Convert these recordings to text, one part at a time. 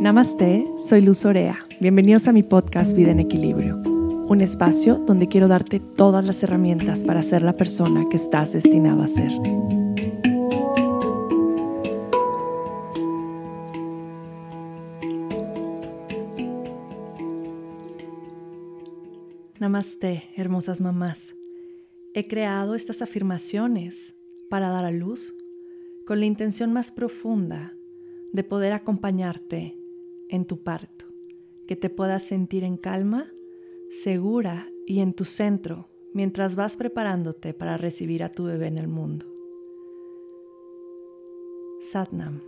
Namaste, soy Luz Orea. Bienvenidos a mi podcast Vida en Equilibrio, un espacio donde quiero darte todas las herramientas para ser la persona que estás destinado a ser. Namaste, hermosas mamás. He creado estas afirmaciones para dar a luz con la intención más profunda de poder acompañarte en tu parto, que te puedas sentir en calma, segura y en tu centro mientras vas preparándote para recibir a tu bebé en el mundo. Satnam.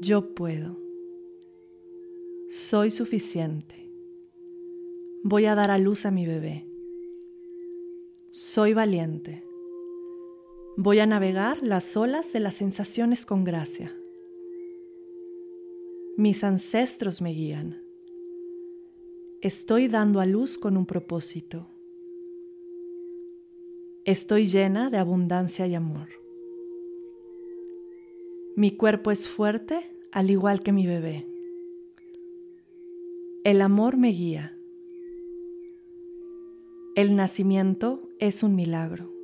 Yo puedo. Soy suficiente. Voy a dar a luz a mi bebé. Soy valiente. Voy a navegar las olas de las sensaciones con gracia. Mis ancestros me guían. Estoy dando a luz con un propósito. Estoy llena de abundancia y amor. Mi cuerpo es fuerte al igual que mi bebé. El amor me guía. El nacimiento es un milagro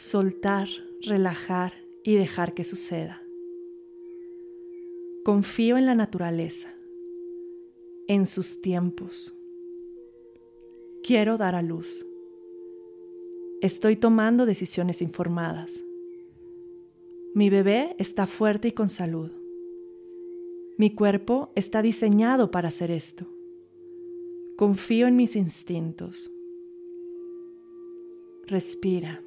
soltar, relajar y dejar que suceda. Confío en la naturaleza, en sus tiempos. Quiero dar a luz. Estoy tomando decisiones informadas. Mi bebé está fuerte y con salud. Mi cuerpo está diseñado para hacer esto. Confío en mis instintos. Respira.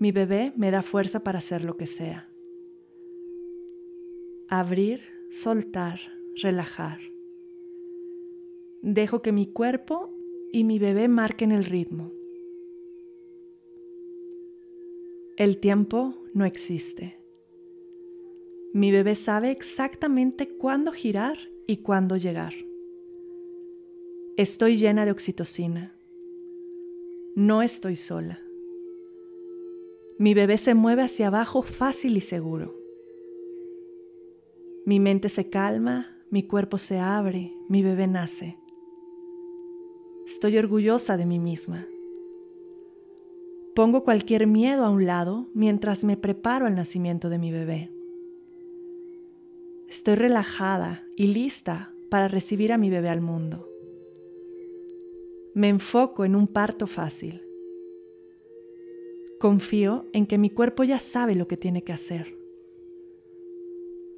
Mi bebé me da fuerza para hacer lo que sea. Abrir, soltar, relajar. Dejo que mi cuerpo y mi bebé marquen el ritmo. El tiempo no existe. Mi bebé sabe exactamente cuándo girar y cuándo llegar. Estoy llena de oxitocina. No estoy sola. Mi bebé se mueve hacia abajo fácil y seguro. Mi mente se calma, mi cuerpo se abre, mi bebé nace. Estoy orgullosa de mí misma. Pongo cualquier miedo a un lado mientras me preparo al nacimiento de mi bebé. Estoy relajada y lista para recibir a mi bebé al mundo. Me enfoco en un parto fácil. Confío en que mi cuerpo ya sabe lo que tiene que hacer.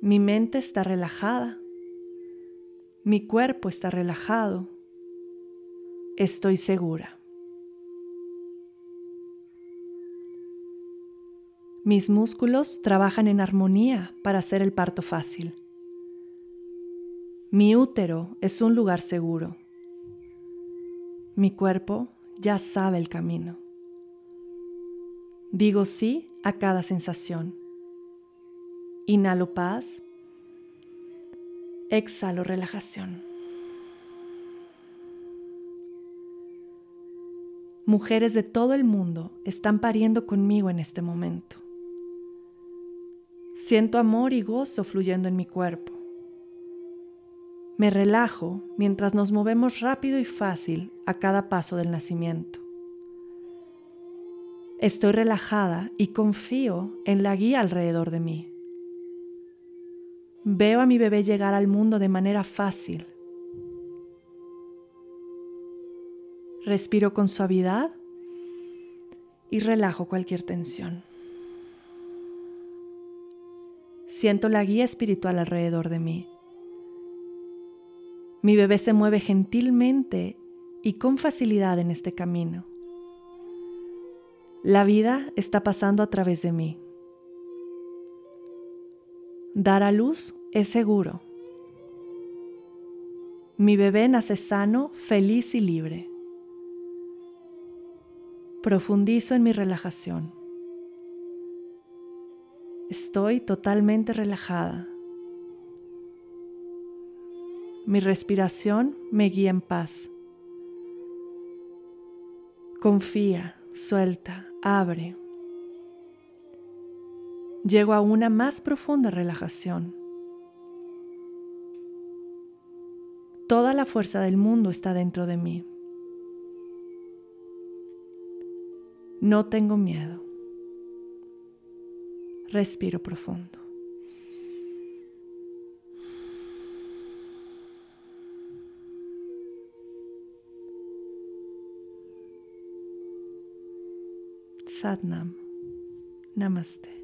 Mi mente está relajada. Mi cuerpo está relajado. Estoy segura. Mis músculos trabajan en armonía para hacer el parto fácil. Mi útero es un lugar seguro. Mi cuerpo ya sabe el camino. Digo sí a cada sensación. Inhalo paz. Exhalo relajación. Mujeres de todo el mundo están pariendo conmigo en este momento. Siento amor y gozo fluyendo en mi cuerpo. Me relajo mientras nos movemos rápido y fácil a cada paso del nacimiento. Estoy relajada y confío en la guía alrededor de mí. Veo a mi bebé llegar al mundo de manera fácil. Respiro con suavidad y relajo cualquier tensión. Siento la guía espiritual alrededor de mí. Mi bebé se mueve gentilmente y con facilidad en este camino. La vida está pasando a través de mí. Dar a luz es seguro. Mi bebé nace sano, feliz y libre. Profundizo en mi relajación. Estoy totalmente relajada. Mi respiración me guía en paz. Confía, suelta, abre. Llego a una más profunda relajación. Toda la fuerza del mundo está dentro de mí. No tengo miedo. Respiro profundo. Satnam. Namaste.